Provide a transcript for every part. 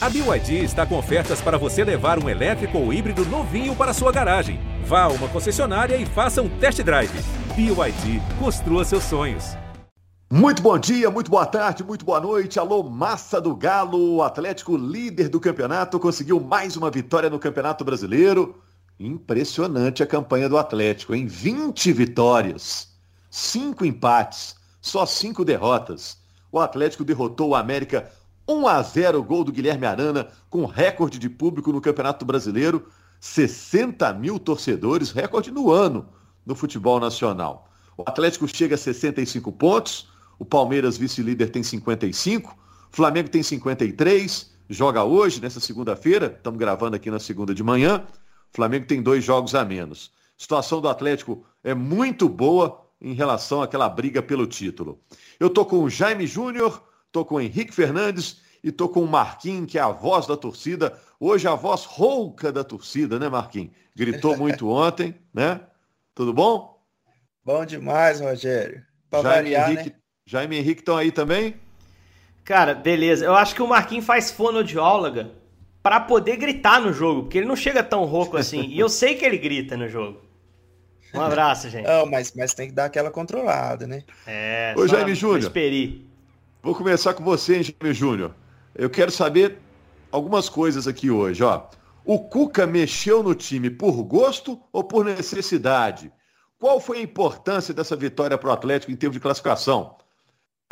A BYD está com ofertas para você levar um elétrico ou híbrido novinho para sua garagem. Vá a uma concessionária e faça um test drive. BYD, construa seus sonhos. Muito bom dia, muito boa tarde, muito boa noite. Alô, massa do Galo, o Atlético líder do campeonato, conseguiu mais uma vitória no Campeonato Brasileiro. Impressionante a campanha do Atlético, em 20 vitórias, 5 empates, só 5 derrotas. O Atlético derrotou o América 1 a 0 gol do Guilherme Arana, com recorde de público no Campeonato Brasileiro, 60 mil torcedores, recorde no ano no futebol nacional. O Atlético chega a 65 pontos, o Palmeiras, vice-líder, tem 55, o Flamengo tem 53, joga hoje, nessa segunda-feira, estamos gravando aqui na segunda de manhã. Flamengo tem dois jogos a menos. A situação do Atlético é muito boa em relação àquela briga pelo título. Eu tô com o Jaime Júnior, tô com o Henrique Fernandes e tô com o Marquinhos, que é a voz da torcida. Hoje a voz rouca da torcida, né, Marquinhos? Gritou muito ontem, né? Tudo bom? Bom demais, Rogério. Pra Jaime variar, Henrique, né? Jaime e Henrique estão aí também? Cara, beleza. Eu acho que o Marquinhos faz fonoaudióloga para poder gritar no jogo, porque ele não chega tão rouco assim. e eu sei que ele grita no jogo. Um abraço, gente. Não, mas, mas tem que dar aquela controlada, né? É, Ô, Jaime Júnior. Vou começar com você, Jaime Júnior. Eu quero saber algumas coisas aqui hoje, ó. O Cuca mexeu no time por gosto ou por necessidade? Qual foi a importância dessa vitória para o Atlético em termos de classificação?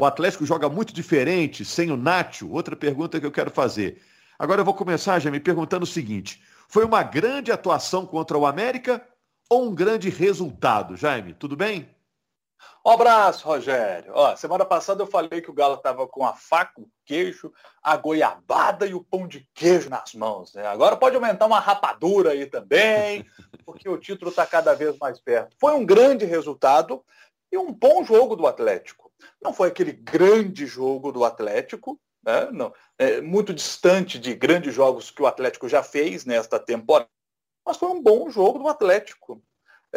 O Atlético joga muito diferente, sem o Nacho? Outra pergunta que eu quero fazer. Agora eu vou começar, já me perguntando o seguinte: foi uma grande atuação contra o América ou um grande resultado? Jaime, tudo bem? Um abraço, Rogério. Ó, semana passada eu falei que o Galo estava com a faca, o queijo, a goiabada e o pão de queijo nas mãos. Né? Agora pode aumentar uma rapadura aí também, porque o título está cada vez mais perto. Foi um grande resultado e um bom jogo do Atlético. Não foi aquele grande jogo do Atlético, né? Não, é muito distante de grandes jogos que o Atlético já fez nesta temporada, mas foi um bom jogo do Atlético.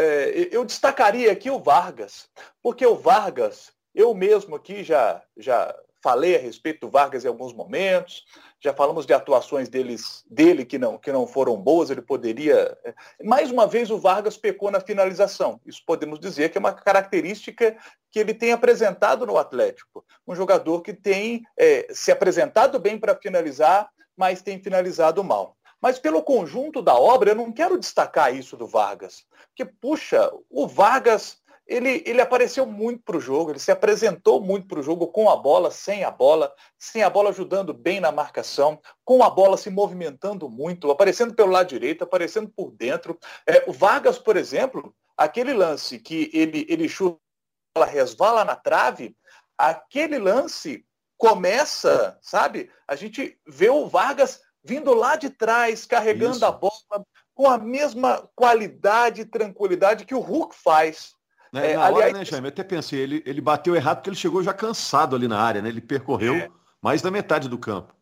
É, eu destacaria aqui o Vargas, porque o Vargas, eu mesmo aqui já, já falei a respeito do Vargas em alguns momentos, já falamos de atuações deles, dele que não, que não foram boas, ele poderia. É, mais uma vez, o Vargas pecou na finalização. Isso podemos dizer que é uma característica que ele tem apresentado no Atlético. Um jogador que tem é, se apresentado bem para finalizar, mas tem finalizado mal. Mas pelo conjunto da obra, eu não quero destacar isso do Vargas. Porque, puxa, o Vargas ele, ele apareceu muito para o jogo, ele se apresentou muito para o jogo com a bola, sem a bola, sem a bola ajudando bem na marcação, com a bola se movimentando muito, aparecendo pelo lado direito, aparecendo por dentro. É, o Vargas, por exemplo, aquele lance que ele, ele chuta, ela resvala na trave, aquele lance começa, sabe? A gente vê o Vargas vindo lá de trás, carregando Isso. a bola, com a mesma qualidade e tranquilidade que o Hulk faz. Né? É, na aliás, hora, né, Jaime? Eu até pensei, ele, ele bateu errado porque ele chegou já cansado ali na área, né? Ele percorreu é. mais da metade do campo.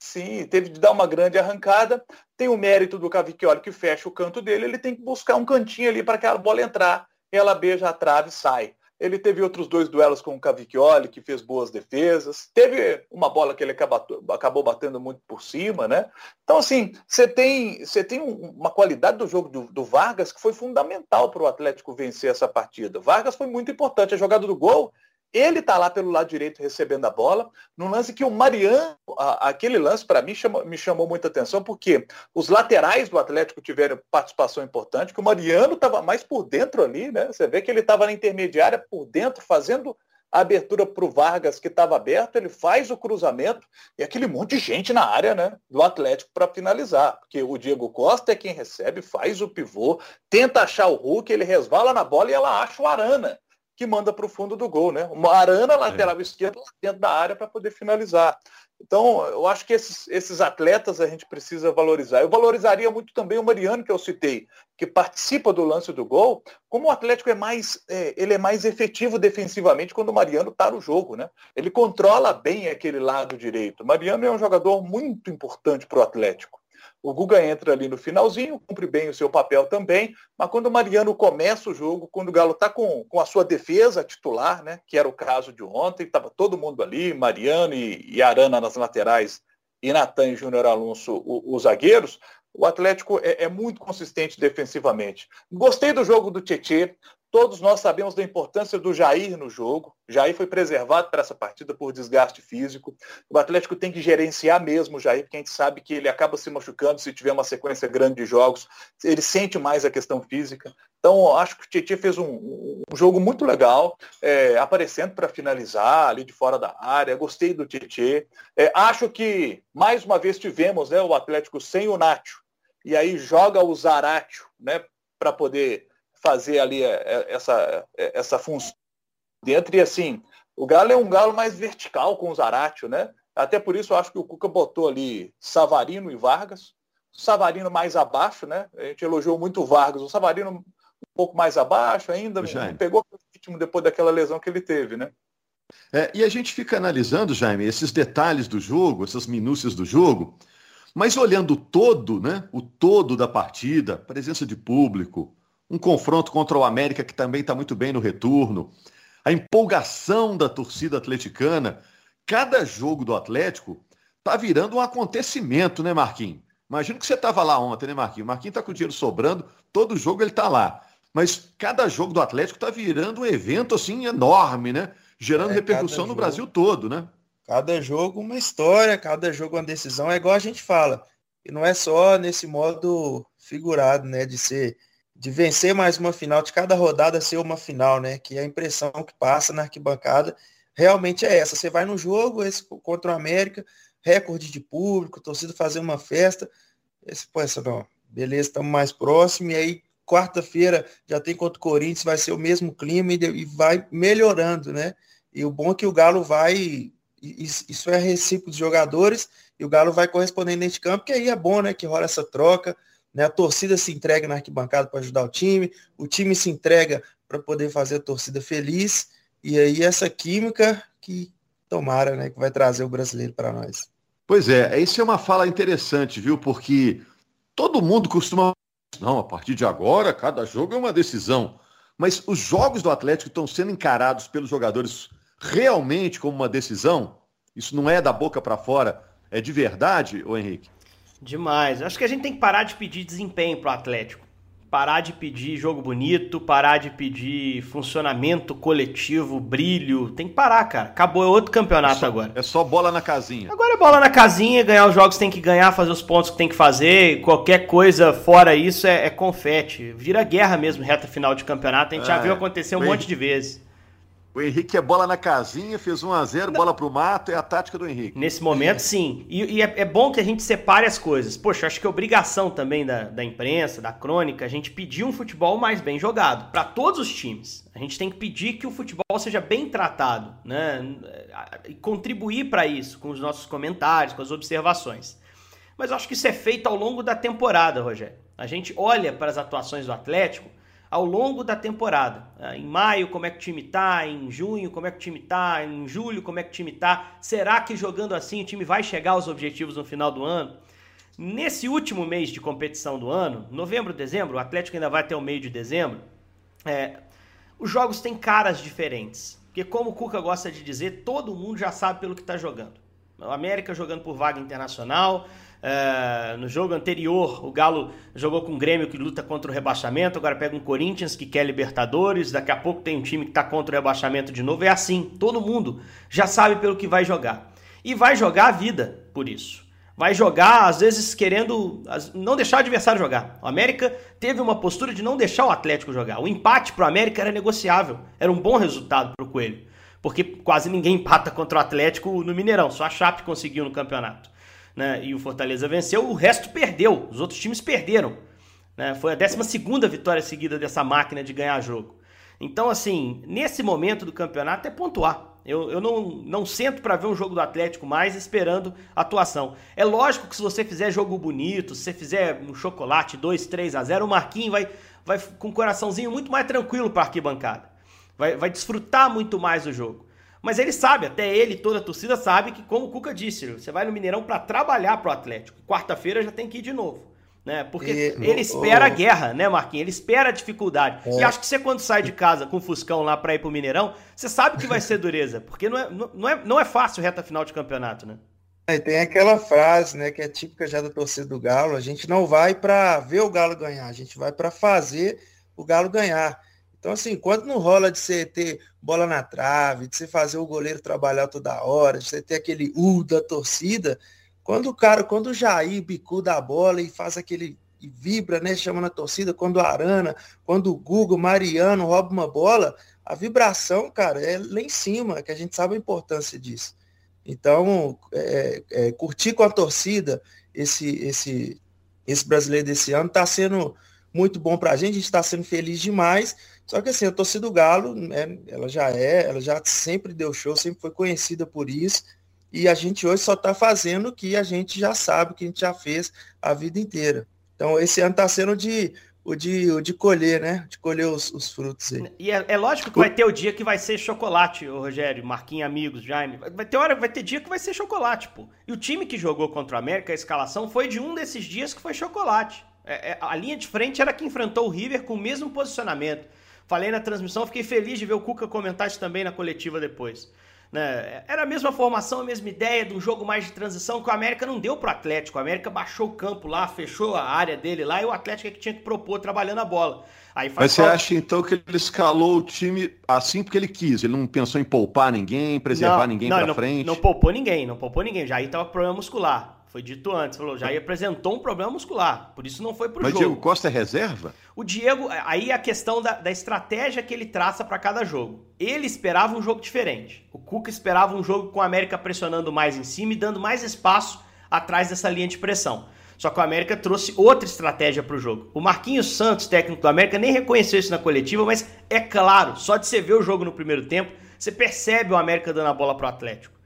Sim, teve de dar uma grande arrancada. Tem o mérito do Cavicchioli que fecha o canto dele, ele tem que buscar um cantinho ali para aquela bola entrar. Ela beija a trave e sai. Ele teve outros dois duelos com o Cavicchioli, que fez boas defesas. Teve uma bola que ele acabou batendo muito por cima, né? Então, assim, você tem, você tem uma qualidade do jogo do, do Vargas que foi fundamental para o Atlético vencer essa partida. Vargas foi muito importante. A jogada do gol ele está lá pelo lado direito recebendo a bola, num lance que o Mariano, aquele lance para mim chamou, me chamou muita atenção, porque os laterais do Atlético tiveram participação importante, que o Mariano estava mais por dentro ali, né? Você vê que ele estava na intermediária por dentro, fazendo a abertura para o Vargas, que estava aberto, ele faz o cruzamento e aquele monte de gente na área né, do Atlético para finalizar. Porque o Diego Costa é quem recebe, faz o pivô, tenta achar o Hulk, ele resvala na bola e ela acha o Arana que manda para o fundo do gol, né? Uma arana lateral é. esquerda dentro da área para poder finalizar. Então, eu acho que esses, esses atletas a gente precisa valorizar. Eu valorizaria muito também o Mariano, que eu citei, que participa do lance do gol, como o Atlético é mais, é, ele é mais efetivo defensivamente quando o Mariano está no jogo, né? Ele controla bem aquele lado direito. O Mariano é um jogador muito importante para o Atlético. O Guga entra ali no finalzinho, cumpre bem o seu papel também, mas quando o Mariano começa o jogo, quando o Galo está com, com a sua defesa titular, né, que era o caso de ontem, estava todo mundo ali, Mariano e, e Arana nas laterais e Natan e Júnior Alonso, os zagueiros, o Atlético é, é, muito consistente defensivamente. Gostei do jogo do Tietê. Todos nós sabemos da importância do Jair no jogo. Jair foi preservado para essa partida por desgaste físico. O Atlético tem que gerenciar mesmo o Jair, porque a gente sabe que ele acaba se machucando se tiver uma sequência grande de jogos. Ele sente mais a questão física. Então, acho que o Tietchan fez um, um, jogo muito legal, é, aparecendo para finalizar ali de fora da área. Gostei do Tietchan. É, acho que, mais uma vez, tivemos né, o Atlético sem o Nacho. E aí joga o Zaratio né, para poder fazer ali é, é, essa, é, essa função dentro. E assim, o Galo é um Galo mais vertical com o Zaratio, né? Até por isso eu acho que o Cuca botou ali Savarino e Vargas. Savarino mais abaixo, né? A gente elogiou muito o Vargas. O Savarino um pouco mais abaixo ainda, Jaime. pegou o ritmo depois daquela lesão que ele teve, né? É, e a gente fica analisando, Jaime, esses detalhes do jogo, essas minúcias do jogo, mas olhando o todo, né? O todo da partida, presença de público, um confronto contra o América que também está muito bem no retorno, a empolgação da torcida atleticana. Cada jogo do Atlético tá virando um acontecimento, né, Marquinhos? Imagino que você estava lá ontem, né, Marquinhos? Marquinhos está com o dinheiro sobrando, todo jogo ele está lá. Mas cada jogo do Atlético está virando um evento assim enorme, né? Gerando é, repercussão no Brasil todo, né? Cada jogo uma história, cada jogo uma decisão. É igual a gente fala. E não é só nesse modo figurado, né? De ser de vencer mais uma final, de cada rodada ser uma final, né? Que a impressão que passa na arquibancada realmente é essa. Você vai no jogo, esse contra o América, recorde de público, torcida fazendo uma festa. Esse, pô, essa não, beleza, estamos mais próximos, e aí quarta-feira já tem contra o Corinthians, vai ser o mesmo clima e, e vai melhorando, né? E o bom é que o Galo vai, isso é recíproco dos jogadores, e o Galo vai correspondendo dentro de campo, que aí é bom, né? Que rola essa troca, né? A torcida se entrega na arquibancada para ajudar o time, o time se entrega para poder fazer a torcida feliz. E aí essa química que tomara, né, que vai trazer o brasileiro para nós. Pois é, isso é uma fala interessante, viu? Porque todo mundo costuma não, a partir de agora cada jogo é uma decisão. Mas os jogos do Atlético estão sendo encarados pelos jogadores realmente como uma decisão? Isso não é da boca para fora, é de verdade, ô Henrique? Demais. Acho que a gente tem que parar de pedir desempenho pro Atlético. Parar de pedir jogo bonito, parar de pedir funcionamento coletivo, brilho. Tem que parar, cara. Acabou, é outro campeonato é só, agora. É só bola na casinha. Agora é bola na casinha, ganhar os jogos tem que ganhar, fazer os pontos que tem que fazer. Qualquer coisa fora isso é, é confete. Vira guerra mesmo, reta final de campeonato. A gente é, já viu acontecer um monte de vezes. O Henrique é bola na casinha, fez 1 a 0 bola pro mato, é a tática do Henrique. Nesse momento, sim. E, e é, é, bom que a gente separe as coisas. Poxa, acho que é obrigação também da, da imprensa, da crônica, a gente pedir um futebol mais bem jogado. para todos os times. A gente tem que pedir que o futebol seja bem tratado, né? E contribuir para isso com os nossos comentários, com as observações. Mas eu acho que isso é feito ao longo da temporada, Rogério. A gente olha para as atuações do Atlético ao longo da temporada. Ah, em maio, como é que o time tá? Em junho, como é que o time tá? Em julho, como é que o time tá? Será que jogando assim o time vai chegar aos objetivos no final do ano? Nesse último mês de competição do ano, novembro, dezembro, o Atlético ainda vai até o meio de dezembro, é, os jogos têm caras diferentes. Porque, como o Cuca gosta de dizer, todo mundo já sabe pelo que está jogando. O América jogando por vaga internacional, é, no jogo anterior, o Galo jogou com o Grêmio que luta contra o rebaixamento. Agora pega um Corinthians que quer Libertadores. Daqui a pouco tem um time que está contra o rebaixamento de novo. É assim, todo mundo já sabe pelo que vai jogar. E vai jogar a vida por isso. Vai jogar, às vezes, querendo não deixar o adversário jogar. O América teve uma postura de não deixar o Atlético jogar. O empate para o América era negociável. Era um bom resultado para o Coelho. Porque quase ninguém empata contra o Atlético no Mineirão. Só a Chape conseguiu no campeonato né, e o Fortaleza venceu, o resto perdeu, os outros times perderam. Né? Foi a 12 vitória seguida dessa máquina de ganhar jogo. Então, assim, nesse momento do campeonato é pontuar. Eu, eu não, não sento para ver um jogo do Atlético mais esperando atuação. É lógico que se você fizer jogo bonito, se você fizer um chocolate 2, 3 a 0, o Marquinhos vai, vai com o coraçãozinho muito mais tranquilo para arquibancada. Vai, vai desfrutar muito mais do jogo. Mas ele sabe, até ele, toda a torcida sabe que, como o Cuca disse, você vai no Mineirão para trabalhar pro Atlético. Quarta-feira já tem que ir de novo. Né? Porque e, ele espera a guerra, né, Marquinhos? Ele espera a dificuldade. É. E acho que você, quando sai de casa com o Fuscão lá para ir pro Mineirão, você sabe que vai ser dureza. Porque não é, não, é, não é fácil reta final de campeonato, né? E tem aquela frase, né, que é típica já da torcida do Galo, a gente não vai para ver o Galo ganhar, a gente vai para fazer o Galo ganhar. Então, assim, quando não rola de você ter bola na trave, de você fazer o goleiro trabalhar toda hora, de você ter aquele U da torcida, quando o cara, quando o Jair bicuda a bola e faz aquele e vibra, né, chamando a torcida, quando o Arana, quando o Google, Mariano rouba uma bola, a vibração, cara, é lá em cima, que a gente sabe a importância disso. Então, é, é, curtir com a torcida esse, esse, esse brasileiro desse ano está sendo muito bom para a gente, a gente está sendo feliz demais. Só que assim, a torcida do Galo, né, ela já é, ela já sempre deu show, sempre foi conhecida por isso. E a gente hoje só está fazendo o que a gente já sabe, que a gente já fez a vida inteira. Então, esse ano está sendo de o de, o de colher, né? De colher os, os frutos aí. E é, é, lógico que vai ter o dia que vai ser chocolate, Rogério, Marquinhos, amigos, Jaime. Vai ter hora, vai ter dia que vai ser chocolate, pô. E o time que jogou contra o América, a escalação foi de um desses dias que foi chocolate. É, é, a linha de frente era que enfrentou o River com o mesmo posicionamento. Falei na transmissão, fiquei feliz de ver o Cuca comentar isso também na coletiva depois. Né? Era a mesma formação, a mesma ideia de um jogo mais de transição que o América não deu pro Atlético. O América baixou o campo lá, fechou a área dele lá e o Atlético é que tinha que propor trabalhando a bola. Aí Mas você acha então que ele escalou o time assim porque ele quis? Ele não pensou em poupar ninguém, preservar não, ninguém para frente? Não poupou ninguém, não poupou ninguém. Já aí tava com problema muscular. Foi dito antes, falou, já apresentou um problema muscular, por isso não foi pro Mas jogo. Mas Diego Costa é reserva? O Diego, aí a questão da, da estratégia que ele traça para cada jogo. Ele esperava um jogo diferente. O Cuca esperava um jogo com a América pressionando mais em cima e dando mais espaço atrás dessa linha de pressão. Só que o América trouxe outra estratégia para o jogo. O Marquinhos Santos, técnico do América, nem reconheceu isso na coletiva, mas é claro, só de você ver o jogo no primeiro tempo, você percebe o América dando a bola para o Atlético.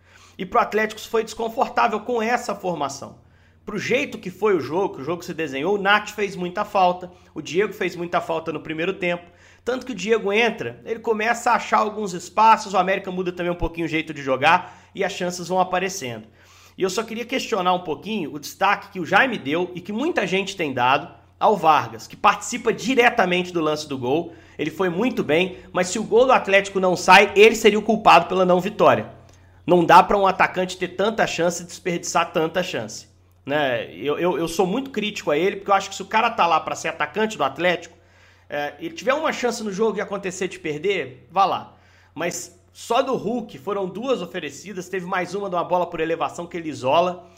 E para o Atlético foi desconfortável com essa formação. Para o jeito que foi o jogo, que o jogo se desenhou, o Nath fez muita falta, o Diego fez muita falta no primeiro tempo. Tanto que o Diego entra, ele começa a achar alguns espaços, o América muda também um pouquinho o jeito de jogar e as chances vão aparecendo. E eu só queria questionar um pouquinho o destaque que o Jaime deu e que muita gente tem dado ao Vargas, que participa diretamente do lance do gol. Ele foi muito bem, mas se o gol do Atlético não sai, ele seria o culpado pela não vitória. Não dá para um atacante ter tanta chance e desperdiçar tanta chance. Né? Eu, eu, eu, sou muito crítico a ele, porque eu acho que se o cara tá lá para ser atacante do Atlético, é, ele tiver uma chance no jogo e acontecer de perder, vá lá. Mas só do Hulk foram duas oferecidas, teve mais uma de uma bola por elevação que ele isola.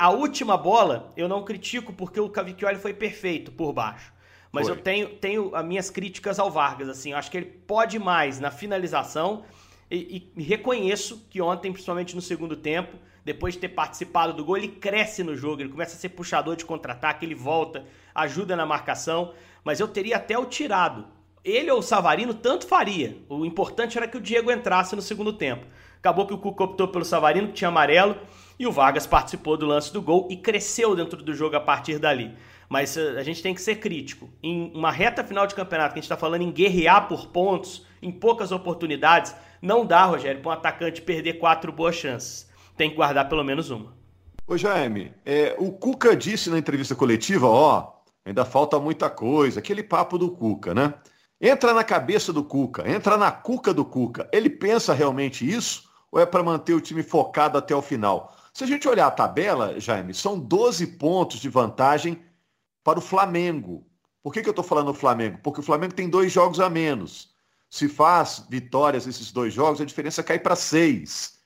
A última bola eu não critico porque o Cavicchioli foi perfeito por baixo. Mas foi. eu tenho, tenho as minhas críticas ao Vargas. Assim, eu acho que ele pode mais na finalização e, e, reconheço que ontem, principalmente no segundo tempo, depois de ter participado do gol, ele cresce no jogo, ele começa a ser puxador de contra-ataque, ele volta, ajuda na marcação, mas eu teria até o tirado. Ele ou o Savarino tanto faria. O importante era que o Diego entrasse no segundo tempo. Acabou que o Cuca optou pelo Savarino, que tinha amarelo, e o Vargas participou do lance do gol e cresceu dentro do jogo a partir dali. Mas eh, a gente tem que ser crítico. Em uma reta final de campeonato, que a gente está falando em guerrear por pontos, em poucas oportunidades, não dá, Rogério, para um atacante perder quatro boas chances. Tem que guardar pelo menos uma. Ô Jaime, é, o Cuca disse na entrevista coletiva, ó, ainda falta muita coisa, aquele papo do Cuca, né? Entra na cabeça do Cuca, entra na cuca do Cuca. Ele pensa realmente isso ou é para manter o time focado até o final? Se a gente olhar a tabela, Jaime, são 12 pontos de vantagem para o Flamengo. Por que, que eu estou falando Flamengo? Porque o Flamengo tem dois jogos a menos. Se faz vitórias nesses dois jogos, a diferença cai para seis.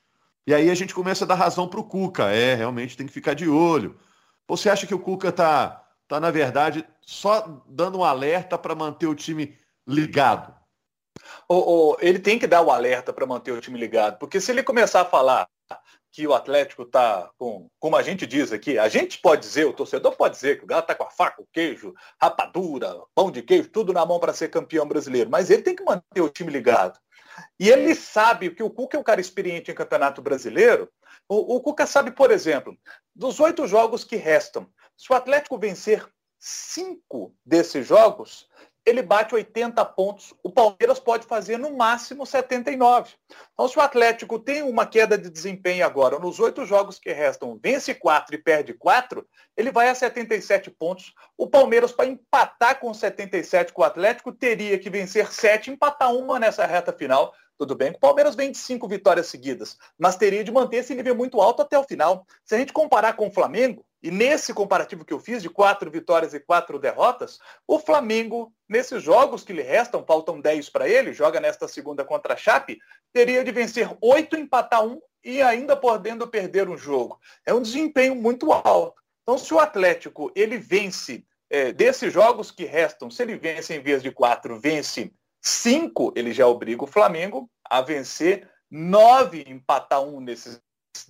E aí a gente começa a dar razão para o Cuca. É, realmente tem que ficar de olho. Você acha que o Cuca está, tá, na verdade, só dando um alerta para manter o time ligado? Oh, oh, ele tem que dar o alerta para manter o time ligado, porque se ele começar a falar que o Atlético está com, como a gente diz aqui, a gente pode dizer, o torcedor pode dizer que o Galo está com a faca, o queijo, rapadura, pão de queijo, tudo na mão para ser campeão brasileiro, mas ele tem que manter o time ligado. E ele sabe que o Cuca é um cara experiente em campeonato brasileiro. O, o Cuca sabe, por exemplo, dos oito jogos que restam, se o Atlético vencer cinco desses jogos, ele bate 80 pontos. O Palmeiras pode fazer no máximo 79. Então, se o Atlético tem uma queda de desempenho agora, nos oito jogos que restam, vence quatro e perde quatro, ele vai a 77 pontos. O Palmeiras, para empatar com 77 com o Atlético, teria que vencer sete empatar uma nessa reta final. Tudo bem o Palmeiras vem de cinco vitórias seguidas, mas teria de manter esse nível muito alto até o final. Se a gente comparar com o Flamengo, e nesse comparativo que eu fiz de quatro vitórias e quatro derrotas, o Flamengo, nesses jogos que lhe restam, faltam dez para ele, joga nesta segunda contra a Chape, teria de vencer oito, empatar um e ainda podendo perder um jogo. É um desempenho muito alto. Então, se o Atlético ele vence é, desses jogos que restam, se ele vence em vez de quatro, vence cinco, ele já obriga o Flamengo a vencer nove, empatar um nesses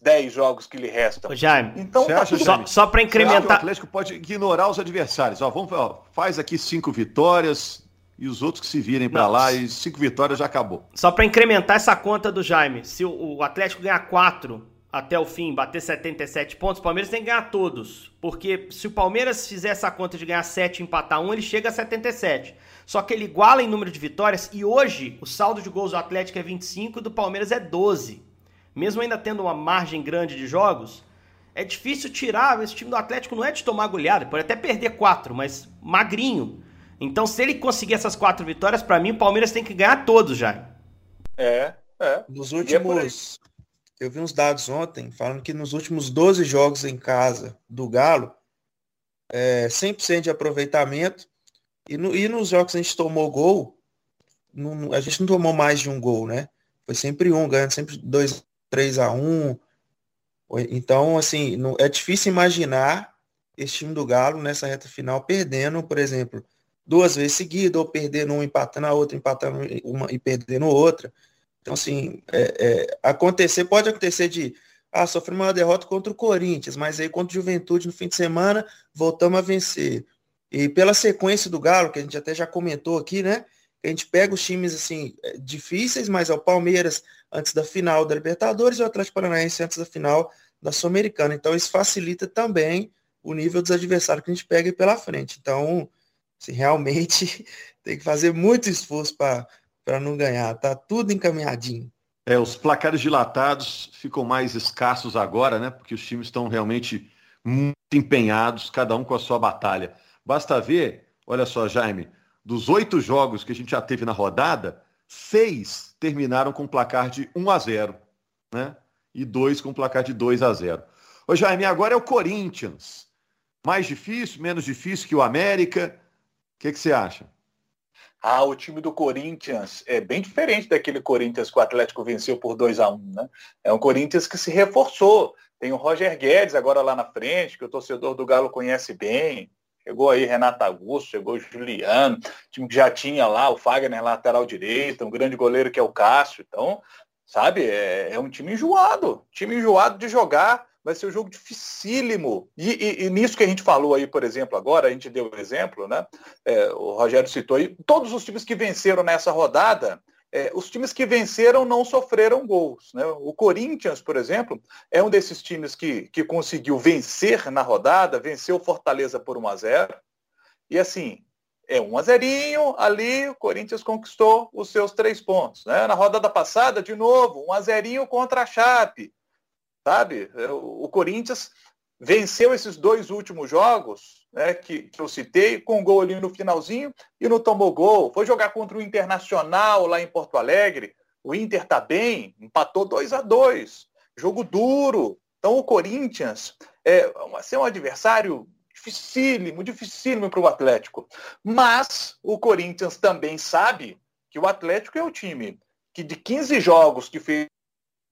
dez jogos que lhe restam. Jaime, então tá acha, só, só para incrementar. o Atlético pode ignorar os adversários. Ó, vamos, ó, faz aqui cinco vitórias e os outros que se virem para lá e cinco vitórias já acabou. Só para incrementar essa conta do Jaime, se o, o Atlético ganhar quatro até o fim, bater 77 pontos, o Palmeiras tem que ganhar todos. Porque se o Palmeiras fizer essa conta de ganhar 7 e empatar 1, ele chega a 77. Só que ele iguala em número de vitórias e hoje o saldo de gols do Atlético é 25 e do Palmeiras é 12. Mesmo ainda tendo uma margem grande de jogos, é difícil tirar. Esse time do Atlético não é de tomar goleada, pode até perder 4, mas magrinho. Então, se ele conseguir essas quatro vitórias, para mim o Palmeiras tem que ganhar todos já. É, é. Nos últimos eu vi uns dados ontem falando que nos últimos 12 jogos em casa do Galo, é 100% de aproveitamento. E, no, e nos jogos que a gente tomou gol, não, a gente não tomou mais de um gol, né? Foi sempre um, ganhando sempre 2, 3 a 1. Então, assim, não, é difícil imaginar esse time do Galo nessa reta final perdendo, por exemplo, duas vezes seguidas, ou perdendo um, empatando a outra, empatando uma e perdendo outra. Então, assim, é, é, acontecer, pode acontecer de ah, sofremos uma derrota contra o Corinthians, mas aí contra o Juventude no fim de semana voltamos a vencer. E pela sequência do Galo, que a gente até já comentou aqui, né? A gente pega os times assim é, difíceis, mas é o Palmeiras antes da final da Libertadores e o Atlético Paranaense antes da final da Sul-Americana. Então isso facilita também o nível dos adversários que a gente pega pela frente. Então, assim, realmente tem que fazer muito esforço para não ganhar. Tá tudo encaminhadinho. É, os placares dilatados ficam mais escassos agora, né? Porque os times estão realmente muito empenhados, cada um com a sua batalha. Basta ver, olha só, Jaime, dos oito jogos que a gente já teve na rodada, seis terminaram com placar de 1 a 0, né? E dois com placar de 2 a 0. Ô Jaime, agora é o Corinthians. Mais difícil, menos difícil que o América? O que, que você acha? Ah, o time do Corinthians é bem diferente daquele Corinthians que o Atlético venceu por 2 a 1 né? É um Corinthians que se reforçou. Tem o Roger Guedes agora lá na frente, que o torcedor do Galo conhece bem. Chegou aí Renato Augusto, chegou Juliano, time que já tinha lá o Fagner lateral direito, um grande goleiro que é o Cássio. Então, sabe, é, é um time enjoado, time enjoado de jogar vai ser um jogo dificílimo. E, e, e, nisso que a gente falou aí, por exemplo, agora, a gente deu o exemplo, né? É, o Rogério citou aí, todos os times que venceram nessa rodada, é, os times que venceram não sofreram gols. Né? O Corinthians, por exemplo, é um desses times que, que conseguiu vencer na rodada, venceu o Fortaleza por 1 a 0 E assim, é 1 a 0 ali o Corinthians conquistou os seus três pontos. Né? Na rodada passada, de novo, 1 a 0 contra a Chape sabe? É, o Corinthians venceu esses dois últimos jogos, né, que, que eu citei, com um gol ali no finalzinho e não tomou gol. Foi jogar contra o Internacional lá em Porto Alegre. O Inter tá bem, empatou 2 a 2 Jogo duro. Então o Corinthians é ser um adversário dificílimo, dificílimo para o Atlético. Mas o Corinthians também sabe que o Atlético é o time que de 15 jogos que fez,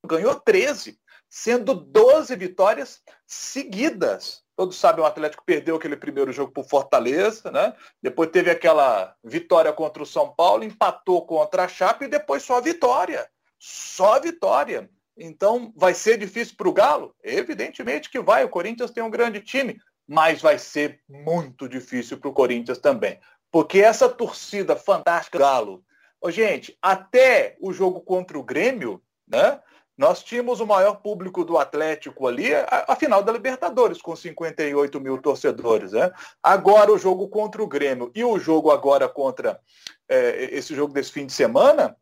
ganhou 13 sendo 12 vitórias seguidas. Todos sabem, o Atlético perdeu aquele primeiro jogo por Fortaleza, né? Depois teve aquela vitória contra o São Paulo, empatou contra a Chape e depois só vitória. Só vitória. Então, vai ser difícil para o Galo? Evidentemente que vai. O Corinthians tem um grande time, mas vai ser muito difícil para o Corinthians também. Porque essa torcida fantástica do Galo, oh, gente, até o jogo contra o Grêmio, né? Nós tínhamos o maior público do Atlético ali, a, a, final da Libertadores, com 58 mil torcedores. Né? Agora o jogo contra o Grêmio e o jogo agora contra é, esse jogo desse fim de semana,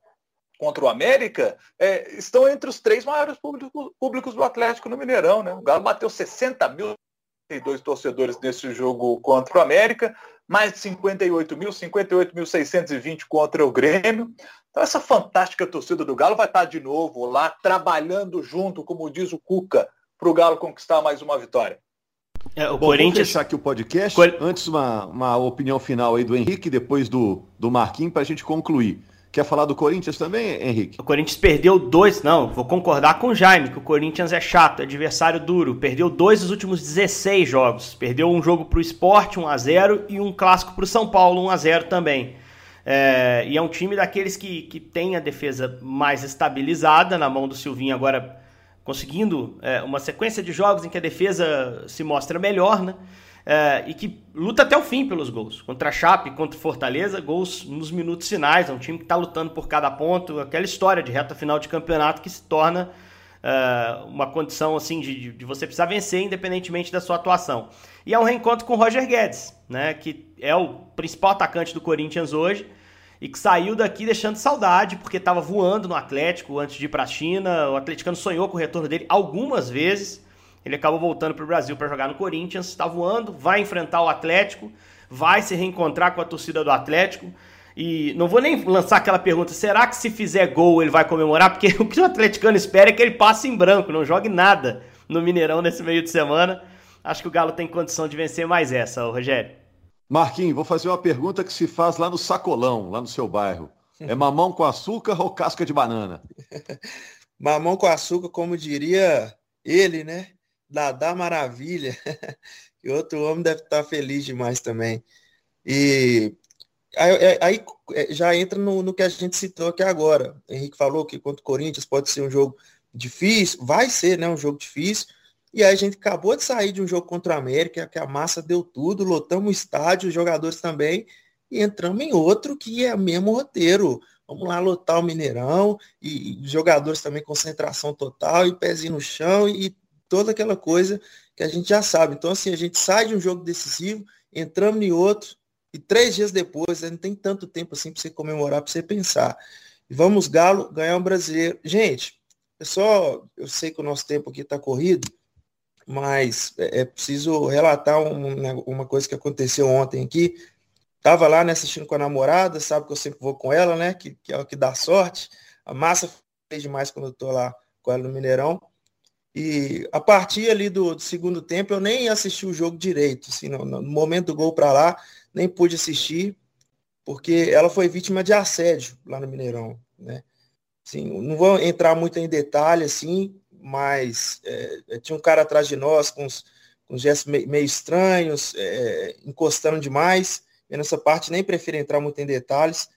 contra o América, é, estão entre os três maiores públicos, públicos, do Atlético no Mineirão. Né? O Galo bateu 60 mil 52 torcedores nesse jogo contra o América, mais de 58 mil, 58.620 contra o Grêmio. Então essa fantástica torcida do Galo vai estar de novo lá, trabalhando junto, como diz o Cuca, para o Galo conquistar mais uma vitória. É, o Bom, Corinthians... Fechar aqui o podcast. Cor... Antes, uma, uma opinião final aí do Henrique, depois do, do Marquinhos, para a gente concluir. Quer falar do Corinthians também, Henrique? O Corinthians perdeu dois, não, vou concordar com o Jaime, que o Corinthians é chato, adversário duro. Perdeu dois dos últimos 16 jogos. Perdeu um jogo para o Sport, 1x0, e um clássico para o São Paulo, 1x0 também. É, e é um time daqueles que, que tem a defesa mais estabilizada na mão do Silvinho, agora conseguindo é, uma sequência de jogos em que a defesa se mostra melhor, né? É, e que luta até o fim pelos gols. Contra a Chape, contra o Fortaleza, gols nos minutos finais. É um time que está lutando por cada ponto. Aquela história de reta final de campeonato que se torna é, uma condição assim de, de, você precisar vencer independentemente da sua atuação. E é um reencontro com o Roger Guedes, né, que é o principal atacante do Corinthians hoje e que saiu daqui deixando saudade, porque estava voando no Atlético antes de ir para a China. O atleticano sonhou com o retorno dele algumas vezes. Ele acabou voltando para o Brasil para jogar no Corinthians, está voando, vai enfrentar o Atlético, vai se reencontrar com a torcida do Atlético. E não vou nem lançar aquela pergunta: será que se fizer gol ele vai comemorar? Porque o que o atleticano espera é que ele passe em branco, não jogue nada no Mineirão nesse meio de semana. Acho que o Galo tem condição de vencer mais essa, Rogério. Marquinhos, vou fazer uma pergunta que se faz lá no Sacolão, lá no seu bairro. É mamão com açúcar ou casca de banana? mamão com açúcar, como diria ele, né? Dadá Maravilha. e outro homem deve estar feliz demais também. E aí, é, aí é, já entra no, no, que a gente citou aqui agora. O Henrique falou que contra o Corinthians pode ser um jogo difícil, vai ser, né? Um jogo difícil, e aí a gente acabou de sair de um jogo contra o América, que a massa deu tudo, lotamos o estádio, os jogadores também, e entramos em outro que é o mesmo roteiro. Vamos lá lotar o Mineirão, e, e jogadores também concentração total, e pezinho no chão, e toda aquela coisa que a gente já sabe. Então, assim, a gente sai de um jogo decisivo, entramos em outro, e três dias depois, né, não tem tanto tempo assim para você comemorar, para você pensar. Vamos, Galo, ganhar um brasileiro. Gente, é só, eu sei que o nosso tempo aqui está corrido, mas é, é preciso relatar um, uma coisa que aconteceu ontem aqui. Tava lá né, assistindo com a namorada, sabe que eu sempre vou com ela, né? Que, que é o que dá sorte. A massa fez demais quando eu tô lá com ela no Mineirão. E a partir ali do, do segundo tempo, eu nem assisti o jogo direito. Assim, no, no momento do gol para lá, nem pude assistir, porque ela foi vítima de assédio lá no Mineirão. Né? Assim, não vou entrar muito em detalhe, assim, mas é, é, tinha um cara atrás de nós com uns, com gestos meio, estranhos, é, encostando demais. Eu nessa parte nem prefiro entrar muito em detalhes,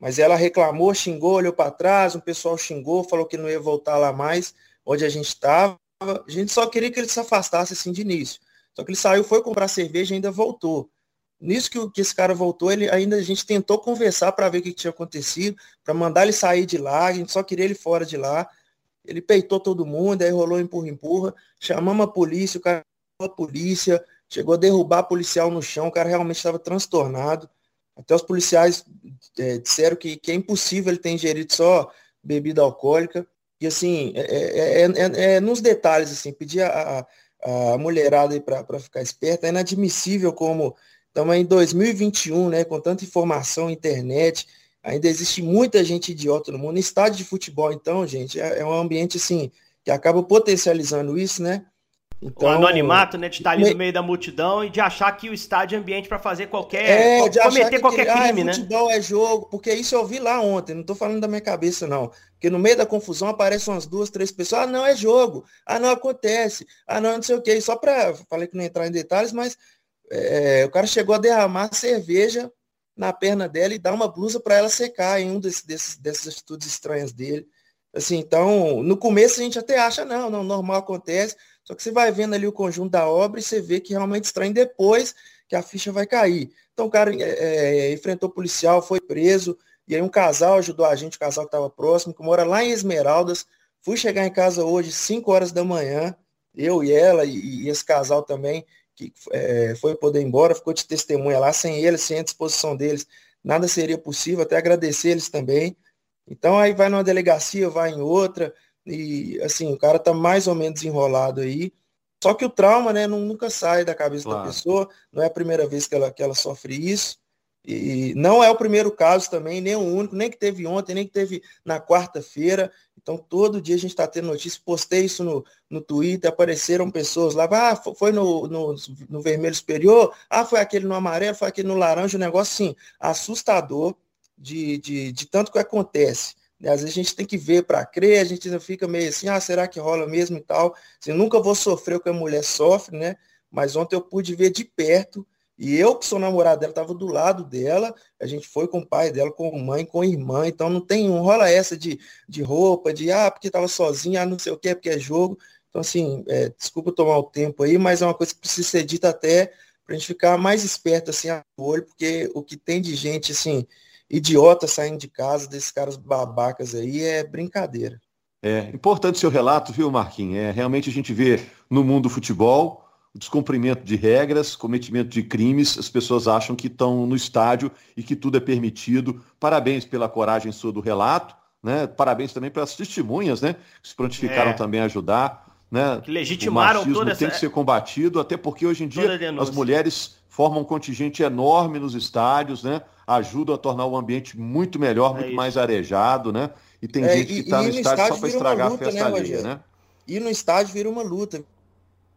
mas ela reclamou, xingou, olhou para trás, um pessoal xingou, falou que não ia voltar lá mais, onde a gente estava. A gente só queria que ele se afastasse assim de início. Só que ele saiu, foi comprar cerveja e ainda voltou. Nisso que, que esse cara voltou, ele ainda a gente tentou conversar para ver o que, tinha acontecido, para mandar ele sair de lá, a gente só queria ele fora de lá. Ele peitou todo mundo, aí rolou empurra-empurra. Chamamos a polícia, o cara a polícia, chegou a derrubar policial no chão, o cara realmente estava transtornado. Até os policiais é, disseram que, que é impossível ele ter ingerido só bebida alcoólica. E assim, é, é, é, é nos detalhes, assim, pedir a, a, mulherada para ficar esperta, é inadmissível como estamos em 2021, né, com tanta informação, internet, Ainda existe muita gente idiota no mundo. Estádio de futebol, então, gente, é, é um ambiente assim que acaba potencializando isso, né? Então, o anonimato, né, de estar ali me... no meio da multidão e de achar que o estádio é ambiente para fazer qualquer. É, de cometer qualquer que, crime, ah, né? Futebol é jogo, porque isso eu vi lá ontem, não estou falando da minha cabeça, não. Porque no meio da confusão aparecem umas duas, três pessoas. Ah, não, é jogo. Ah, não acontece. Ah, não, não sei o quê. Só para. Falei que não entrar em detalhes, mas é, o cara chegou a derramar cerveja na perna dela e dar uma blusa para ela secar em um desses, desses, dessas atitudes estranhas dele. Assim, então, no começo a gente até acha, não, não, normal acontece, só que você vai vendo ali o conjunto da obra e você vê que realmente estranho depois que a ficha vai cair. Então o cara é, é, enfrentou o policial, foi preso, e aí um casal ajudou a gente, o casal que estava próximo, que mora lá em Esmeraldas. Fui chegar em casa hoje, 5 horas da manhã, eu e ela, e, e esse casal também, que é, foi poder ir embora, ficou de testemunha lá, sem eles, sem a disposição deles, nada seria possível, até agradecer eles também. Então aí vai numa delegacia, vai em outra, e assim, o cara tá mais ou menos enrolado aí. Só que o trauma, né, nunca sai da cabeça claro. da pessoa, não é a primeira vez que ela, que ela sofre isso. E não é o primeiro caso também, nem o único, nem que teve ontem, nem que teve na quarta-feira. Então, todo dia a gente está tendo notícia. Postei isso no, no Twitter, apareceram pessoas lá, ah, foi no, no, no, vermelho superior, ah, foi aquele no amarelo, foi aquele no laranja, um negócio assim, assustador de, de, de tanto que acontece. Né? Às vezes a gente tem que ver para crer, a gente fica meio assim, ah, será que rola mesmo e tal? Assim, nunca vou sofrer o que a mulher sofre, né? Mas ontem eu pude ver de perto e eu, que sou namorado dela, estava do lado dela, a gente foi com o pai dela, com mãe, com irmã, então não tem, não rola essa de, de roupa, de ah, porque estava sozinha, ah, não sei o que, porque é jogo. Então, assim, é, desculpa tomar o tempo aí, mas é uma coisa que precisa ser dita até para a gente ficar mais esperto assim a olho, porque o que tem de gente, assim, idiota saindo de casa, desses caras babacas aí, é brincadeira. É importante seu relato, viu, Marquinhos? É, realmente a gente vê no mundo do futebol o descumprimento de regras, cometimento de crimes, as pessoas acham que estão no estádio e que tudo é permitido. Parabéns pela coragem sua do relato, né? Parabéns também pelas testemunhas, né? Que se prontificaram é. também a ajudar, né? Que legitimaram o toda essa... tem que ser combatido, até porque hoje em dia as mulheres formam um contingente enorme nos estádios, né? Ajudam a tornar o ambiente muito melhor, é muito isso. mais arejado, né? E tem é, gente que está no, no estádio, estádio só para estragar luta, a festa né, alheia, né? E no estádio vira uma luta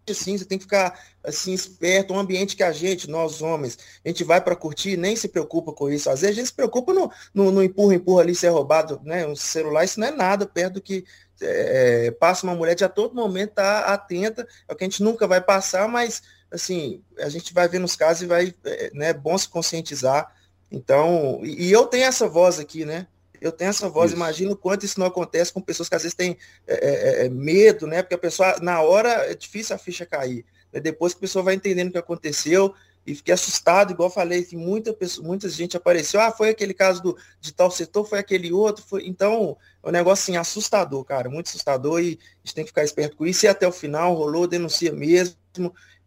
assim, você tem que ficar assim esperto, um ambiente que a gente, nós homens, a gente vai para curtir, nem se preocupa com isso. Às vezes a gente se preocupa no, no, no empurra, empurra ali, ser roubado, né? Um celular, isso não é nada perto do que é, passa uma mulher de a todo momento tá atenta, é o que a gente nunca vai passar, mas assim, a gente vai ver nos casos e vai, é, né, bom se conscientizar. Então, e, e eu tenho essa voz aqui, né? eu tenho essa voz, isso. imagino o quanto isso não acontece com pessoas que às vezes têm é, é, é, é, medo, né? Porque a pessoa, na hora, é difícil a ficha cair. Né? Depois que a pessoa vai entendendo o que aconteceu, e fiquei assustado, igual falei, que muita, pessoa, muita gente apareceu, ah, foi aquele caso do, de tal setor, foi aquele outro, foi. Então, é um negócio assim, assustador, cara, muito assustador, e a gente tem que ficar esperto com isso, e até o final rolou, denuncia mesmo,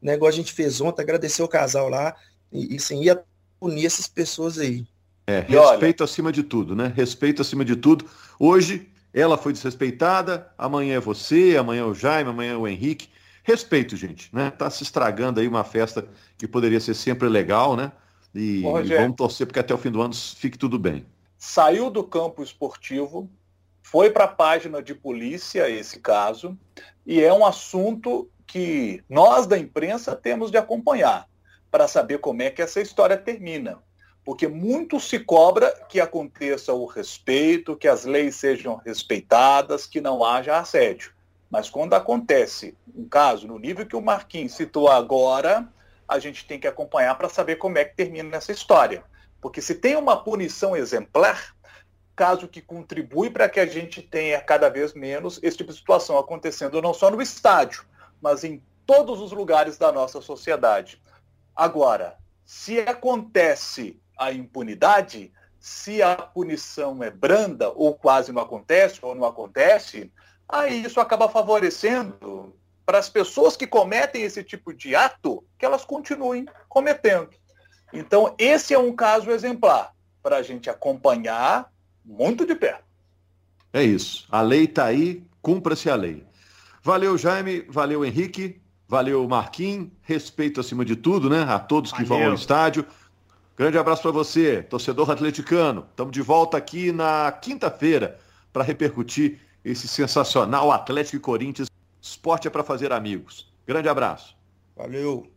né, igual a gente fez ontem, agradecer o casal lá, e, e sim, ia punir essas pessoas aí. É, respeito olha... acima de tudo, né? Respeito acima de tudo. Hoje ela foi desrespeitada, amanhã é você, amanhã é o Jaime, amanhã é o Henrique. Respeito, gente, né? Tá se estragando aí uma festa que poderia ser sempre legal, né? E, Bom, e vamos torcer porque até o fim do ano fique tudo bem. Saiu do campo esportivo, foi para a página de polícia esse caso, e é um assunto que nós da imprensa temos de acompanhar para saber como é que essa história termina porque muito se cobra que aconteça o respeito, que as leis sejam respeitadas, que não haja assédio. Mas quando acontece um caso no nível que o Marquinhos citou agora, a gente tem que acompanhar para saber como é que termina essa história. Porque se tem uma punição exemplar, caso que contribui para que a gente tenha cada vez menos esse tipo de situação acontecendo não só no estádio, mas em todos os lugares da nossa sociedade. Agora, se acontece a impunidade, se a punição é branda ou quase não acontece ou não acontece, aí isso acaba favorecendo para as pessoas que cometem esse tipo de ato que elas continuem cometendo. Então, esse é um caso exemplar para a gente acompanhar muito de perto. É isso. A lei está aí, cumpra-se a lei. Valeu, Jaime. Valeu, Henrique. Valeu, Marquinhos. Respeito acima de tudo, né? A todos que Valeu. vão ao estádio. Grande abraço para você, torcedor atleticano. Estamos de volta aqui na quinta-feira para repercutir esse sensacional Atlético e Corinthians. Esporte é para fazer amigos. Grande abraço. Valeu.